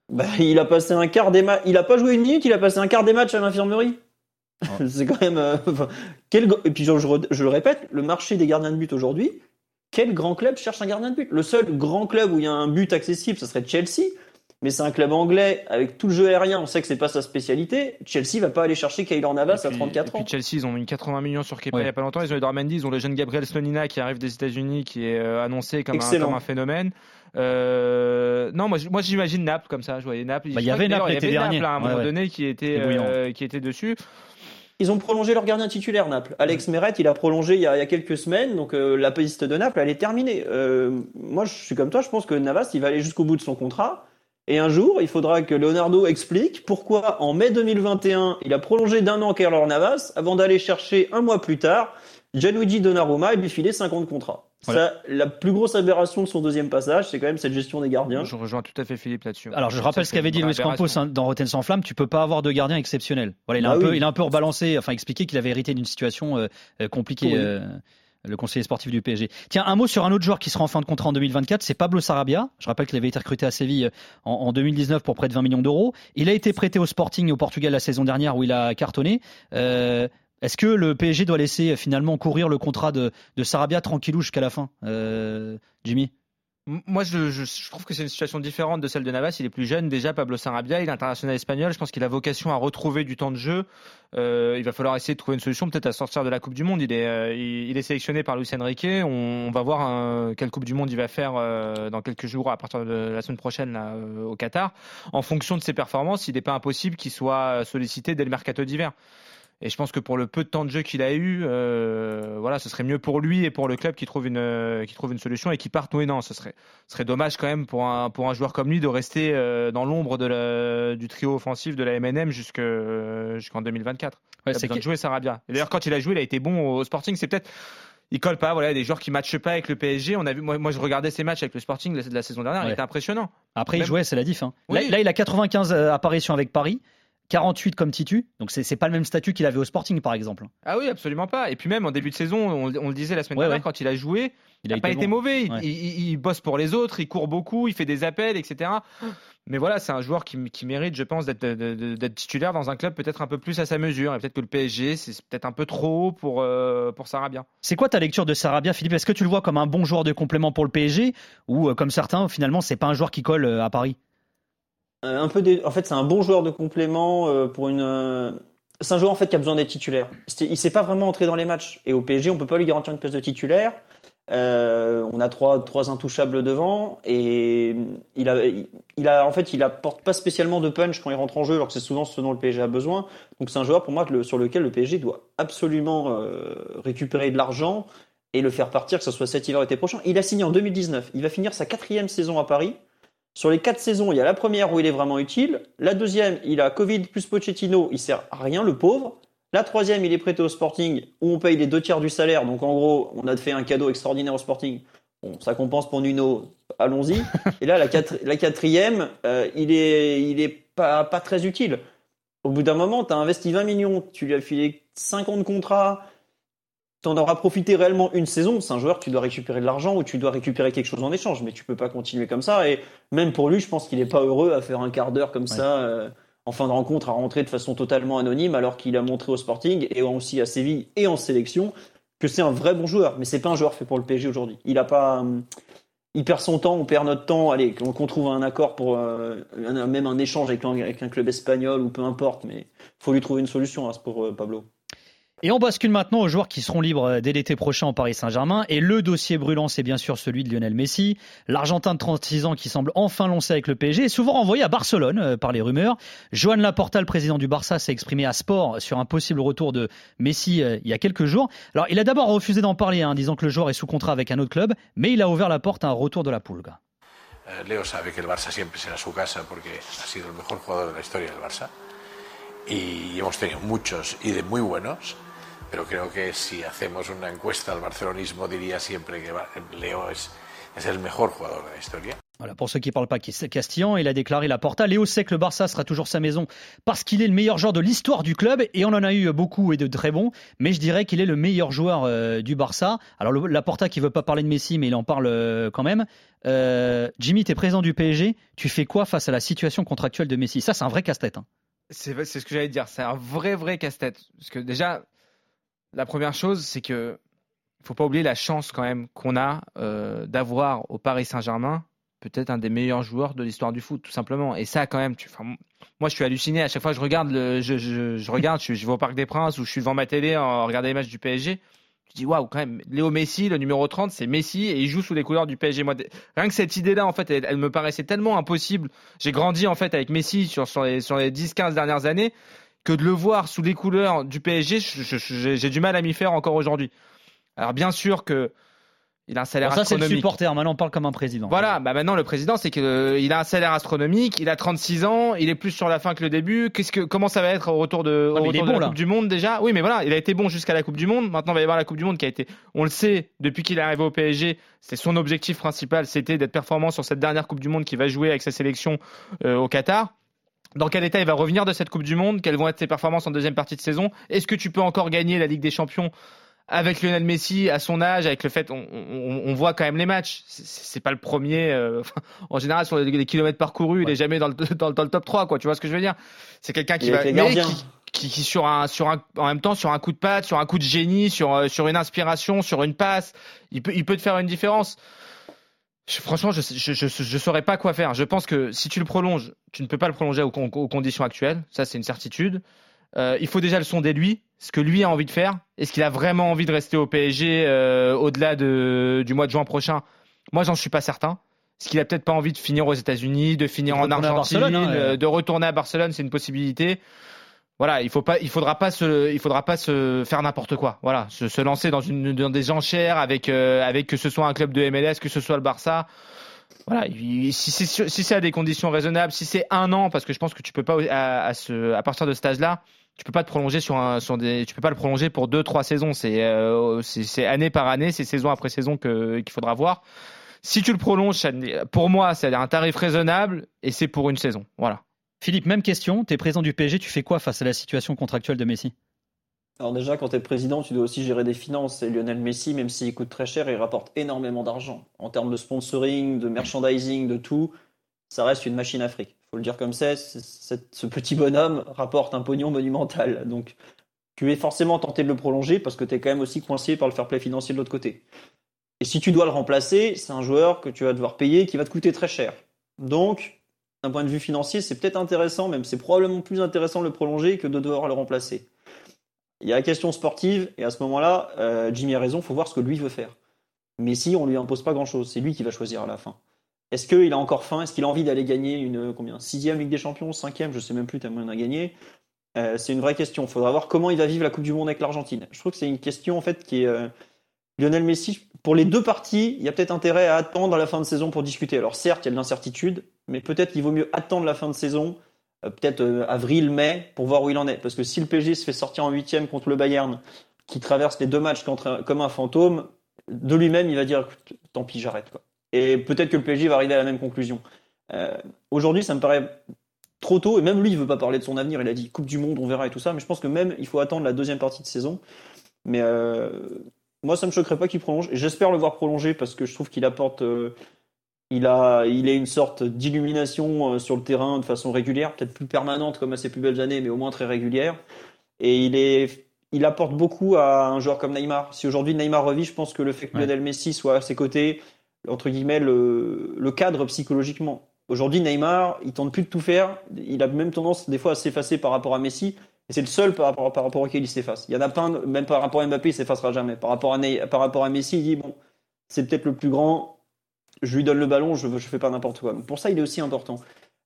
Bah, il a passé un quart des matchs. Il a pas joué une minute, il a passé un quart des matchs à l'infirmerie. c'est quand même. euh, enfin, quel... go- Et puis je, je re- je le répète, le marché des gardiens de but aujourd'hui, quel grand club cherche un gardien de but? Le seul grand club où il y a un but accessible, ce serait Chelsea. Mais c'est un club anglais avec tout le jeu aérien. On sait que c'est pas sa spécialité. Chelsea va pas aller chercher Keylor Navas puis- à 34 et puis ans. Chelsea, ils ont mis 80 millions sur Kepa Ouais. il y a pas longtemps. Ils ont Edouard Mendy, ils ont le jeune Gabriel Slonina qui arrive des États-Unis, qui est euh, annoncé comme un, comme un phénomène. Euh, non, moi, j'imagine Naples comme ça. Je voyais Naples. Bah, il y avait Naples il y l'été avait dernier. Naples, à un Ouais, moment ouais. donné qui était, euh, qui était dessus. Ils ont prolongé leur gardien titulaire, Naples. Alex Meret, il a prolongé il y a, il y a quelques semaines, donc euh, la piste de Naples, elle est terminée. Euh, moi, je suis comme toi, je pense que Navas, il va aller jusqu'au bout de son contrat. Et un jour, il faudra que Leonardo explique pourquoi en mai 2021, il a prolongé d'un an Keylor Navas avant d'aller chercher un mois plus tard Gianluigi Donnarumma et lui filer 50 contrats. Voilà. Ça, la plus grosse aberration de son deuxième passage, c'est quand même cette gestion des gardiens. Je rejoins tout à fait Philippe là-dessus. Alors je rappelle ce qu'avait dit Luis Campos hein, dans Rotten sans flamme, tu peux pas avoir de gardien exceptionnel. Voilà, il a Bah un peu, il a un peu rebalancé, enfin expliqué qu'il avait hérité d'une situation euh, euh, compliquée. Oui. euh, le conseiller sportif du PSG. Tiens, un mot sur un autre joueur qui sera en fin de contrat en 2024, c'est Pablo Sarabia. Je rappelle qu'il avait été recruté à Séville en, en 2019 pour près de 20 millions d'euros. Il a été prêté au Sporting au Portugal la saison dernière où il a cartonné. Euh, Est-ce que le PSG doit laisser euh, finalement courir le contrat de, Sarabia tranquillou jusqu'à la fin, euh, Jimmy? Moi, je, je- je trouve que c'est une situation différente de celle de Navas. Il est plus jeune déjà, Pablo Sarabia. Il est international espagnol. Je pense qu'il a vocation à retrouver du temps de jeu. Euh, il va falloir essayer de trouver une solution, peut-être à sortir de la Coupe du Monde. Il est, euh, il, est sélectionné par Luis Enrique. On, on va voir euh, quelle Coupe du Monde il va faire euh, dans quelques jours, à partir de la semaine prochaine là, euh, au Qatar. En fonction de ses performances, il n'est pas impossible qu'il soit sollicité dès le mercato d'hiver. Et je pense que pour le peu de temps de jeu qu'il a eu, euh, voilà, ce serait mieux pour lui et pour le club qui trouve une, euh, qui trouve une solution et qui parte. Oui, non, ce serait, ce serait dommage quand même pour un, pour un joueur comme lui de rester euh, dans l'ombre de la- du trio offensif de la MNM jusque, euh, jusqu'en 2024. Ouais, il a c'est de jouer Sarabia. D'ailleurs, quand il a joué, il a été bon au Sporting. C'est peut-être il colle pas, voilà, des joueurs qui matchent pas avec le PSG. On a vu, moi, moi je regardais ses matchs avec le Sporting de la, de la saison dernière, il était impressionnant. Après, il jouait, c'est la diff. hein. Là, Oui. là, il a 95 euh, apparitions avec Paris, 48 comme Titu. Donc, c'est pas le même statut qu'il avait au Sporting, par exemple. Ah oui, absolument pas. Et puis même en début de saison, on, on le disait la semaine Ouais, dernière, ouais. quand il a joué, Il n'a pas été bon. mauvais. Il, Ouais. il- bosse pour les autres, il court beaucoup, il fait des appels, etc. Mais voilà, c'est un joueur qui, qui mérite, je pense, d'être titulaire dans un club peut-être un peu plus à sa mesure. Et peut-être que le PSG, c'est peut-être un peu trop haut pour, euh, pour Sarabia. C'est quoi ta lecture de Sarabia, Philippe? Est-ce que tu le vois comme un bon joueur de complément pour le PSG ou euh, comme certains, finalement, c'est pas un joueur qui colle euh, à Paris? Un peu des- En fait, c'est un bon joueur de complément euh, pour une. euh, C'est un joueur en fait qui a besoin d'être titulaire. Il sait pas vraiment entrer dans les matchs. Et au PSG, on peut pas lui garantir une place de titulaire. Euh, on a trois, trois intouchables devant et il a, il a, en fait, il apporte pas spécialement de punch quand il rentre en jeu, alors que c'est souvent ce dont le PSG a besoin. Donc c'est un joueur pour moi sur lequel le PSG doit absolument euh, récupérer de l'argent et le faire partir, que ce soit cet hiver ou l'été prochain. Il a signé en 2019. Il va finir sa quatrième saison à Paris. Sur les quatre saisons, il y a la première où il est vraiment utile. La deuxième, il a Covid plus Pochettino, il sert à rien, le pauvre. La troisième, il est prêté au Sporting, où on paye les deux tiers du salaire. Donc en gros, on a fait un cadeau extraordinaire au Sporting. Bon, ça compense pour Nuno, allons-y. Et là, la, quatrième, euh, il est, il est pas, pas très utile. Au bout d'un moment, tu as investi 20 millions, tu lui as filé 50 contrats, T'en auras profité réellement une saison. C'est un joueur tu dois récupérer de l'argent ou tu dois récupérer quelque chose en échange, mais tu peux pas continuer comme ça. Et même pour lui, je pense qu'il est pas heureux à faire un quart d'heure comme ça euh, en fin de rencontre, à rentrer de façon totalement anonyme, alors qu'il a montré au Sporting et aussi à Séville et en sélection que c'est un vrai bon joueur. Mais c'est pas un joueur fait pour le PSG aujourd'hui. Il a pas, hum, il perd son temps, on perd notre temps. Allez, qu'on trouve un accord pour euh, un- même un échange avec un, avec un club espagnol ou peu importe, mais faut lui trouver une solution à ce pour euh, Pablo. Et on bascule maintenant aux joueurs qui seront libres dès l'été prochain au Paris Saint-Germain. Et le dossier brûlant, c'est bien sûr celui de Lionel Messi, l'Argentin de 36 ans qui semble enfin lancer avec le PSG et souvent renvoyé à Barcelone euh, par les rumeurs. Joan Laporta, le président du Barça, s'est exprimé à Sport sur un possible retour de Messi euh, il y a quelques jours. Alors, il a d'abord refusé d'en parler, hein, disant que le joueur est sous contrat avec un autre club, mais il a ouvert la porte à un retour de la Pulga. Leo sabe que el Barça siempre será su casa porque ha sido el mejor jugador de la historia del Barça y hemos tenido muchos y de muy buenos. Pero creo que si hacemos una encuesta al barcelonismo diría siempre que Leo es, es el mejor jugador de la historia. Voilà, pour ceux qui ne parlent pas castillan, il a déclaré la Porta. Léo sait que le Barça sera toujours sa maison parce qu'il est le meilleur joueur de l'histoire du club et on en a eu beaucoup et de très bons, mais je dirais qu'il est le meilleur joueur euh, du Barça. Alors le, la Porta qui veut pas parler de Messi, mais il en parle euh, quand même. Euh, Jimmy, tu es président du PSG, tu fais quoi face à la situation contractuelle de Messi? Ça, c'est un vrai casse-tête. Hein. C'est ce que j'allais dire, c'est un vrai, vrai casse-tête. Parce que déjà, la première chose, c'est que faut pas oublier la chance quand même qu'on a euh, d'avoir au Paris Saint-Germain peut-être un des meilleurs joueurs de l'histoire du foot, tout simplement. Et ça, quand même, tu, moi, je suis halluciné. À chaque fois je regarde, le, je, je, regarde, je, vais au Parc des Princes ou je suis devant ma télé en regardant les matchs du PSG. Je dis waouh, quand même, Léo Messi, le numéro 30, c'est Messi et il joue sous les couleurs du PSG. Moi, rien que cette idée-là, en fait, elle, me paraissait tellement impossible. J'ai grandi en fait avec Messi sur, sur les, sur les 10-15 dernières années que de le voir sous les couleurs du PSG, j'ai du mal à m'y faire encore aujourd'hui. Alors bien sûr que il a un salaire ça, astronomique. c'est le supporter. Maintenant, on parle comme un président. Voilà. Bah maintenant, le président, c'est qu'il euh, a un salaire astronomique. Il a 36 ans. Il est plus sur la fin que le début. Qu'est-ce que, comment ça va être au retour de, ouais, au retour bon, de la là. Coupe du Monde déjà? Oui, mais voilà, il a été bon jusqu'à la Coupe du Monde. Maintenant, il va y avoir la Coupe du Monde qui a été, on le sait, depuis qu'il est arrivé au PSG, c'est son objectif principal, c'était d'être performant sur cette dernière Coupe du Monde qu'il va jouer avec sa sélection euh, au Qatar dans quel état il va revenir de cette Coupe du Monde, quelles vont être ses performances en deuxième partie de saison, est-ce que tu peux encore gagner la Ligue des Champions avec Lionel Messi à son âge, avec le fait on, on, on voit quand même les matchs, c'est pas le premier. Euh, en général, sur les, les kilomètres parcourus, ouais. il est jamais dans le, dans, dans, le top 3, quoi. Tu vois ce que je veux dire? C'est quelqu'un qui va, mais qui, qui, qui, sur un, sur un, en même temps sur un coup de patte, sur un coup de génie, sur, euh, sur une inspiration, sur une passe, il peut, il peut te faire une différence. Franchement, je, je, je, je, saurais pas quoi faire. Je pense que si tu le prolonges, tu ne peux pas le prolonger aux, aux conditions actuelles. Ça, c'est une certitude. Euh, il faut déjà le sonder lui, ce que lui a envie de faire. Est-ce qu'il a vraiment envie de rester au PSG euh, au-delà de, du mois de juin prochain? Moi, j'en suis pas certain. Est-ce qu'il a peut-être pas envie de finir aux États-Unis, de finir en Argentine, hein, de retourner à Barcelone C'est une possibilité. Voilà, il faut faudra pas se, faire n'importe quoi. Voilà, se, lancer dans des enchères avec, euh, avec que ce soit un club de MLS, que ce soit le Barça. Voilà, si c'est à des conditions raisonnables, si c'est un an, parce que je pense que tu peux pas à, ce, partir de cet âge-là, tu peux pas te prolonger peux pas le prolonger pour deux, trois saisons. C'est, euh, année par année, c'est saison après saison qu'il faudra voir. Si tu le prolonges, pour moi, c'est un tarif raisonnable et c'est pour une saison. Voilà. Philippe, même question. Tu es président du PSG, tu fais quoi face à la situation contractuelle de Messi? Alors déjà, quand tu es président, tu dois aussi gérer des finances. Et Lionel Messi, même s'il coûte très cher, il rapporte énormément d'argent. En termes de sponsoring, de merchandising, de tout, ça reste une machine à fric. faut le dire comme ça, ce petit bonhomme rapporte un pognon monumental. Donc tu es forcément tenté de le prolonger parce que tu es quand même aussi coincé par le fair play financier de l'autre côté. Et si tu dois le remplacer, c'est un joueur que tu vas devoir payer qui va te coûter très cher. Donc, d'un point de vue financier, c'est peut-être intéressant, même c'est probablement plus intéressant de le prolonger que de devoir le remplacer. Il y a la question sportive, et à ce moment-là, euh, Jimmy a raison, il faut voir ce que lui veut faire. Mais si on lui impose pas grand-chose, c'est lui qui va choisir à la fin. Est-ce qu'il a encore faim? Est-ce qu'il a envie d'aller gagner une combien? Sixième Ligue des Champions, cinquième, je sais même plus tellement il a gagné. Euh, c'est une vraie question. Il faudra voir comment il va vivre la Coupe du Monde avec l'Argentine. Je trouve que c'est une question en fait qui est euh, Lionel Messi. Pour les deux parties, il y a peut-être intérêt à attendre la fin de saison pour discuter. Alors certes, il y a de l'incertitude, mais peut-être qu'il vaut mieux attendre la fin de saison, euh, peut-être euh, avril-mai, pour voir où il en est. Parce que si le PSG se fait sortir en huitième contre le Bayern, qui traverse les deux matchs comme un fantôme, de lui-même, il va dire tant pis, j'arrête. Et peut-être que le PSG va arriver à la même conclusion. Euh, Aujourd'hui, ça me paraît trop tôt, et même lui, il veut pas parler de son avenir. Il a dit Coupe du Monde, on verra et tout ça. Mais je pense que même, il faut attendre la deuxième partie de saison. Mais euh, moi, ça me choquerait pas qu'il prolonge. J'espère le voir prolonger parce que je trouve qu'il apporte. Euh, il a, il est une sorte d'illumination euh, sur le terrain de façon régulière, peut-être plus permanente comme à ses plus belles années, mais au moins très régulière. Et il est, il apporte beaucoup à un joueur comme Neymar. Si aujourd'hui Neymar revit, je pense que le fait que ouais. Lionel Messi soit à ses côtés, entre guillemets, le, le cadre psychologiquement. Aujourd'hui, Neymar, il tente plus de tout faire. Il a même tendance des fois à s'effacer par rapport à Messi. Et c'est le seul par rapport, par rapport auquel il s'efface. Il y en a pas un, même par rapport à Mbappé, il s'effacera jamais. Par rapport à, par rapport à Messi, il dit bon, c'est peut-être le plus grand, je lui donne le ballon, je ne fais pas n'importe quoi. Donc pour ça, il est aussi important.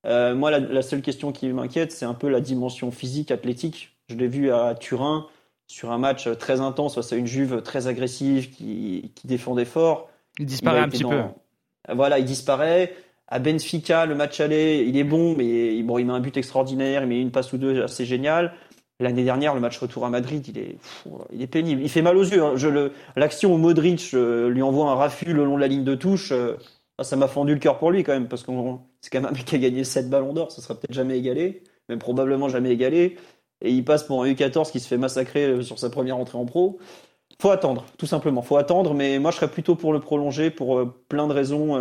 Euh, moi, la, la seule question qui m'inquiète, c'est un peu la dimension physique, athlétique. Je l'ai vu à Turin sur un match très intense face à une Juve très agressive qui, qui défendait fort. Il disparaît un petit dans- peu. Voilà, il disparaît. À Benfica, le match aller, il est bon, mais bon, il met un but extraordinaire, il met une passe ou deux assez géniale. L'année dernière, le match retour à Madrid, il est, il est pénible. Il fait mal aux yeux. hein. L'action où Modric euh, lui envoie un raffut le long de la ligne de touche, euh, ah, ça m'a fendu le cœur pour lui quand même, parce que c'est quand même un mec qui a gagné 7 ballons d'or, ça sera peut-être jamais égalé, même probablement jamais égalé. Et il passe pour un U14 qui se fait massacrer euh, sur sa première entrée en pro. Faut attendre, tout simplement. Faut attendre, mais moi je serais plutôt pour le prolonger pour plein de raisons,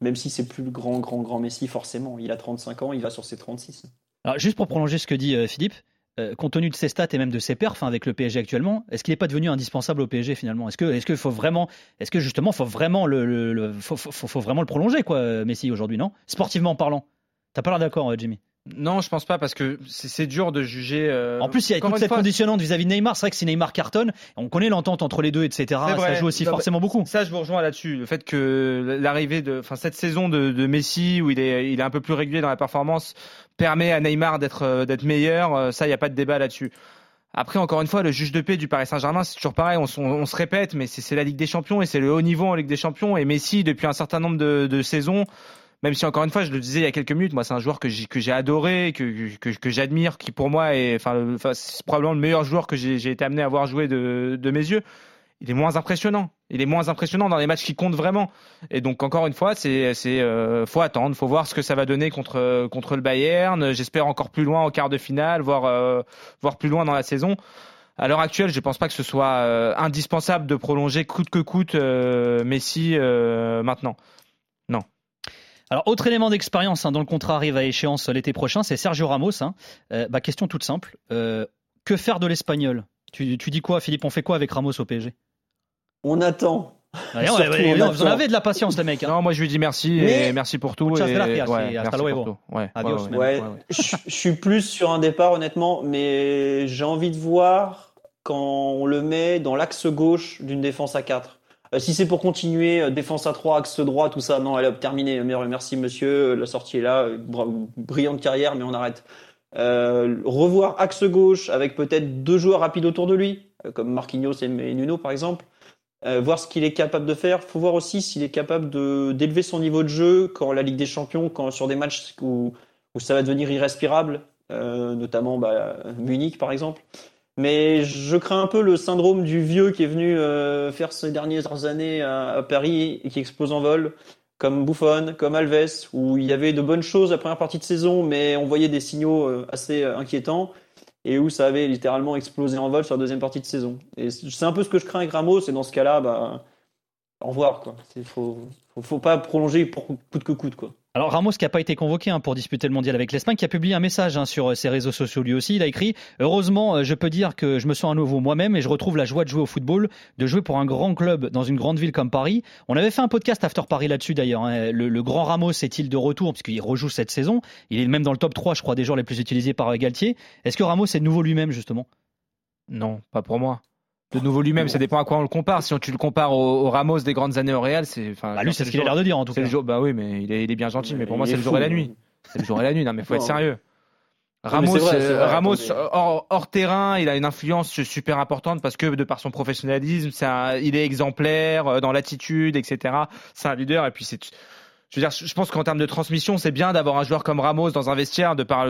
même si c'est plus le grand, grand, grand Messi, forcément. Il a 35 ans, il va sur ses 36. Alors, juste pour prolonger ce que dit Philippe, euh, compte tenu de ses stats et même de ses perfs hein, avec le PSG actuellement, est-ce qu'il n'est pas devenu indispensable au PSG finalement? Est-ce que, est-ce que faut vraiment, est-ce que justement faut vraiment le, faut- faut- faut vraiment le prolonger quoi, euh, Messi aujourd'hui, non? Sportivement parlant, t'as pas l'air d'accord, euh, Jimmy? Non, je pense pas parce que c'est dur de juger. euh, En plus, il y a encore toute une cette fois, conditionnante vis-à-vis de Neymar. C'est vrai que si Neymar cartonne, on connaît l'entente entre les deux, etc. Ça joue aussi Non, forcément beaucoup. Ça, je vous rejoins là-dessus. Le fait que l'arrivée de, enfin, cette saison de, de Messi où il est, il est un peu plus régulier dans la performance permet à Neymar d'être, euh, d'être meilleur. euh, Ça, il n'y a pas de débat là-dessus. Après, encore une fois, le juge de paix du Paris Saint-Germain, c'est toujours pareil. On, s- on- on se répète, mais c'est c'est la Ligue des Champions et c'est le haut niveau en Ligue des Champions. Et Messi, depuis un certain nombre de, de saisons, même si encore une fois, je le disais il y a quelques minutes, moi, c'est un joueur que j'ai, que adoré, que, que, j'admire, qui pour moi est, enfin, c'est probablement le meilleur joueur que j'ai, été amené à voir jouer de, mes yeux. Il est moins impressionnant. Il est moins impressionnant dans les matchs qui comptent vraiment. Et donc encore une fois, c'est, c'est, euh, faut attendre, faut voir ce que ça va donner contre contre le Bayern. J'espère encore plus loin en quart de finale, voire euh, voire plus loin dans la saison. À l'heure actuelle, je pense pas que ce soit euh, indispensable de prolonger coûte que coûte euh, Messi euh, maintenant. Alors, autre élément d'expérience hein, dont le contrat arrive à échéance l'été prochain, c'est Sergio Ramos. hein. Euh, bah, question toute simple. Euh, que faire de l'espagnol? Tu, tu dis quoi, Philippe? On fait quoi avec Ramos au PSG On attend. Ouais, Surtout, ouais, ouais, on Vous en avez de la patience, les mecs. hein. Non, moi je lui dis merci Mais- et merci pour tout. Et, gracias, ouais, et hasta merci luego. pour tout. Ouais, Adios, ouais, ouais. même. Ouais, ouais, ouais. Je, je suis plus sur un départ honnêtement, mais j'ai envie de voir quand on le met dans l'axe gauche d'une défense à 4. Euh, si c'est pour continuer, euh, défense à 3, axe droit, tout ça, non, elle a terminé. Mer- Merci monsieur, la sortie est là, euh, brillante carrière, mais on arrête. Revoir axe gauche avec peut-être deux joueurs rapides autour de lui, comme Marquinhos et Nuno par exemple. Voir ce qu'il est capable de faire. Faut voir aussi s'il est capable d'élever son niveau de jeu quand la Ligue des Champions, quand sur des matchs où, où ça va devenir irrespirable, notamment bah, Munich par exemple. Mais je crains un peu le syndrome du vieux qui est venu euh, faire ces dernières années à, Paris et qui explose en vol, comme Buffon, comme Alves, où il y avait de bonnes choses la première partie de saison, mais on voyait des signaux euh, assez euh, inquiétants et où ça avait littéralement explosé en vol sur la deuxième partie de saison. Et c'est un peu ce que je crains avec Ramos, et dans ce cas-là, bah, au revoir. Quoi. Faut, faut, faut pas prolonger pour coûte que coûte. Quoi. Alors Ramos qui n'a pas été convoqué hein, pour disputer le mondial avec l'Espagne, qui a publié un message hein, sur euh, ses réseaux sociaux lui aussi. Il a écrit Heureusement, euh, je peux dire que je me sens à nouveau moi-même et je retrouve la joie de jouer au football, de jouer pour un grand club dans une grande ville comme Paris. On avait fait un podcast After Paris là-dessus d'ailleurs. hein. Le, grand Ramos est-il de retour? Puisqu'il rejoue cette saison. Il est même dans le top 3, je crois, des joueurs les plus utilisés par euh, Galtier. Est-ce que Ramos est nouveau lui-même justement? Non, pas pour moi. De nouveau lui-même, ça dépend à quoi on le compare. Si on- tu le compares au, au Ramos des grandes années au Real, c'est. Bah, Lui, c'est ce qu'il a l'air de dire en tout cas. le jour- bah oui, mais il est, il est bien gentil. Mais pour moi, c'est est le jour et la nuit. C'est le jour et la nuit. Non, mais faut être sérieux. Ramos, vrai, euh, vrai, Ramos hors, hors terrain, il a une influence super importante parce que de par son professionnalisme, il est exemplaire euh, dans l'attitude, etc. C'est un leader et puis c'est. Je veux dire, je pense qu'en termes de transmission, c'est bien d'avoir un joueur comme Ramos dans un vestiaire de par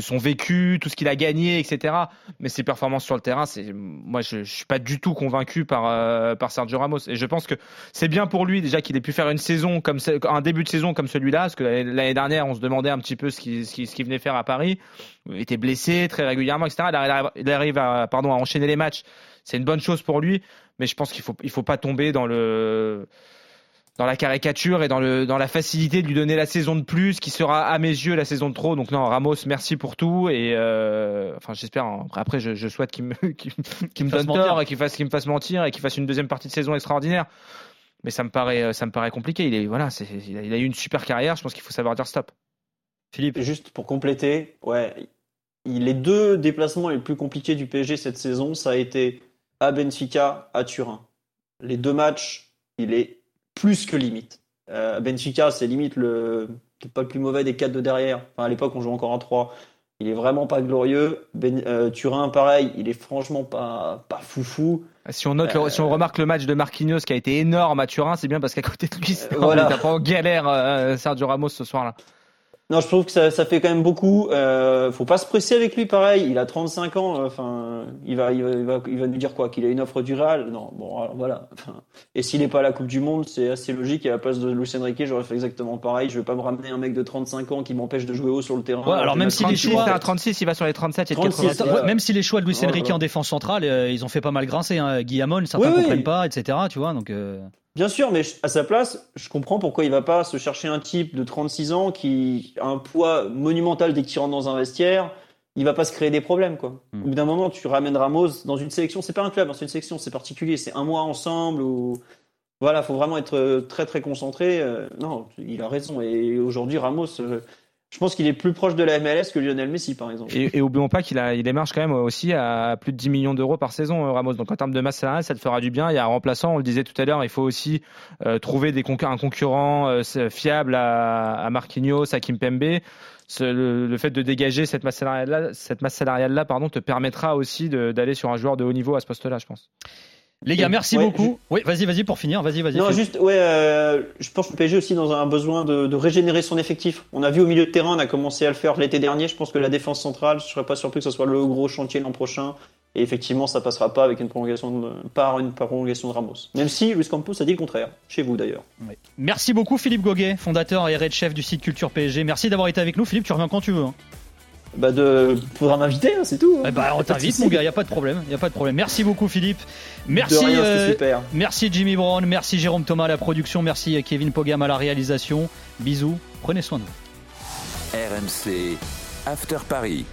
son vécu, tout ce qu'il a gagné, etc. Mais ses performances sur le terrain, c'est moi, je, je suis pas du tout convaincu par euh, par Sergio Ramos. Et je pense que c'est bien pour lui déjà qu'il ait pu faire une saison comme un début de saison comme celui-là, parce que l'année dernière, on se demandait un petit peu ce qu'il ce qu'il- venait faire à Paris. Il était blessé très régulièrement, etc. Il arrive, il arrive à pardon à enchaîner les matchs. C'est une bonne chose pour lui, mais je pense qu'il faut il faut pas tomber dans le dans la caricature et dans le dans la facilité de lui donner la saison de plus qui sera à mes yeux la saison de trop donc non Ramos merci pour tout et euh, enfin j'espère hein. après je, je souhaite qu'il me qu'il, qu'il me fasse donne mentir. tort et qu'il fasse qu'il me fasse mentir et qu'il fasse une deuxième partie de saison extraordinaire mais ça me paraît ça me paraît compliqué il est voilà il a, il a eu une super carrière je pense qu'il faut savoir dire stop Philippe Juste pour compléter, ouais, les deux déplacements les plus compliqués du PSG cette saison, ça a été à Benfica, à Turin. Les deux matchs, il est plus que limite. Euh, Benfica, c'est limite le pas le plus mauvais des quatre de derrière. Enfin, à l'époque, on jouait encore en 3. Il est vraiment pas glorieux. Ben, euh, Turin, pareil, il est franchement pas, pas foufou. Si on note, le- si on remarque le match de Marquinhos qui a été énorme à Turin, c'est bien parce qu'à côté de lui, c'est- voilà. il était pas en galère euh, Sergio Ramos ce soir-là. Non, je trouve que ça, ça fait quand même beaucoup. Euh, faut pas se presser avec lui, pareil. Il a 35 ans. euh, Enfin, il va, il va, il va, il va nous dire quoi Qu'il a une offre du Real? Non, bon, alors voilà. Enfin, et s'il n'est pas à la Coupe du Monde, c'est assez logique. Et à la place de Luis Enrique, j'aurais fait exactement pareil. Je vais pas me ramener un mec de 35 ans qui m'empêche de jouer haut sur le terrain. Ouais, alors même si les 36, choix- à 36, il va sur les 37, il est de 36, 86. Attends, voilà. Même si les choix de Luis Voilà. Enrique en défense centrale, euh, ils ont fait pas mal grincer. Hein. Guillamon, certains Oui, oui. comprennent pas, etc. Tu vois, donc. euh, Bien sûr, mais à sa place, je comprends pourquoi il va pas se chercher un type de 36 ans qui a un poids monumental dès qu'il rentre dans un vestiaire. Il va pas se créer des problèmes, quoi. Hmm. Au bout d'un moment, tu ramènes Ramos dans une sélection. C'est pas un club, hein, c'est une sélection, c'est particulier. C'est un mois ensemble ou voilà, faut vraiment être euh, très très concentré. Euh, Non, il a raison. Et aujourd'hui, Ramos, euh, je pense qu'il est plus proche de la MLS que Lionel Messi, par exemple. Et, et oublions pas qu'il a, il émerge quand même aussi à plus de 10 millions d'euros par saison, euh, Ramos. Donc en termes de masse salariale, ça te fera du bien. Il y a un remplaçant, on le disait tout à l'heure, il faut aussi euh, trouver des un concurrent euh, fiable à, à Marquinhos, à Kimpembe. Ce- le, le fait de dégager cette masse salariale-là, cette masse salariale-là, pardon, te permettra aussi d'aller sur un joueur de haut niveau à ce poste-là, je pense. Les gars, merci Ouais, beaucoup. Oui, vas-y, vas-y pour finir. Vas-y, vas-y. Non, juste, ouais, euh, je pense que le PSG aussi dans un besoin de, de régénérer son effectif. On a vu au milieu de terrain, on a commencé à le faire l'été dernier. Je pense que la défense centrale, je serais pas surpris que ce soit le gros chantier l'an prochain. Et effectivement, ça passera pas avec une prolongation de, par une prolongation de Ramos. Même si Luis Campos a dit le contraire, chez vous d'ailleurs. Ouais. Merci beaucoup, Philippe Goguet, fondateur et head chef du site Culture PSG. Merci d'avoir été avec nous. Philippe, tu reviens quand tu veux. hein. Bah, de, faudra m'inviter, hein, c'est tout. hein. Eh ben, on t'invite, mon gars, y a pas de problème. Y a pas de problème. Merci beaucoup, Philippe. Merci, De rien, c'était euh, super. merci Jimmy Brown, merci Jérôme Thomas à la production, merci Kevin Pogam à la réalisation. Bisous, prenez soin de vous. RMC After Paris.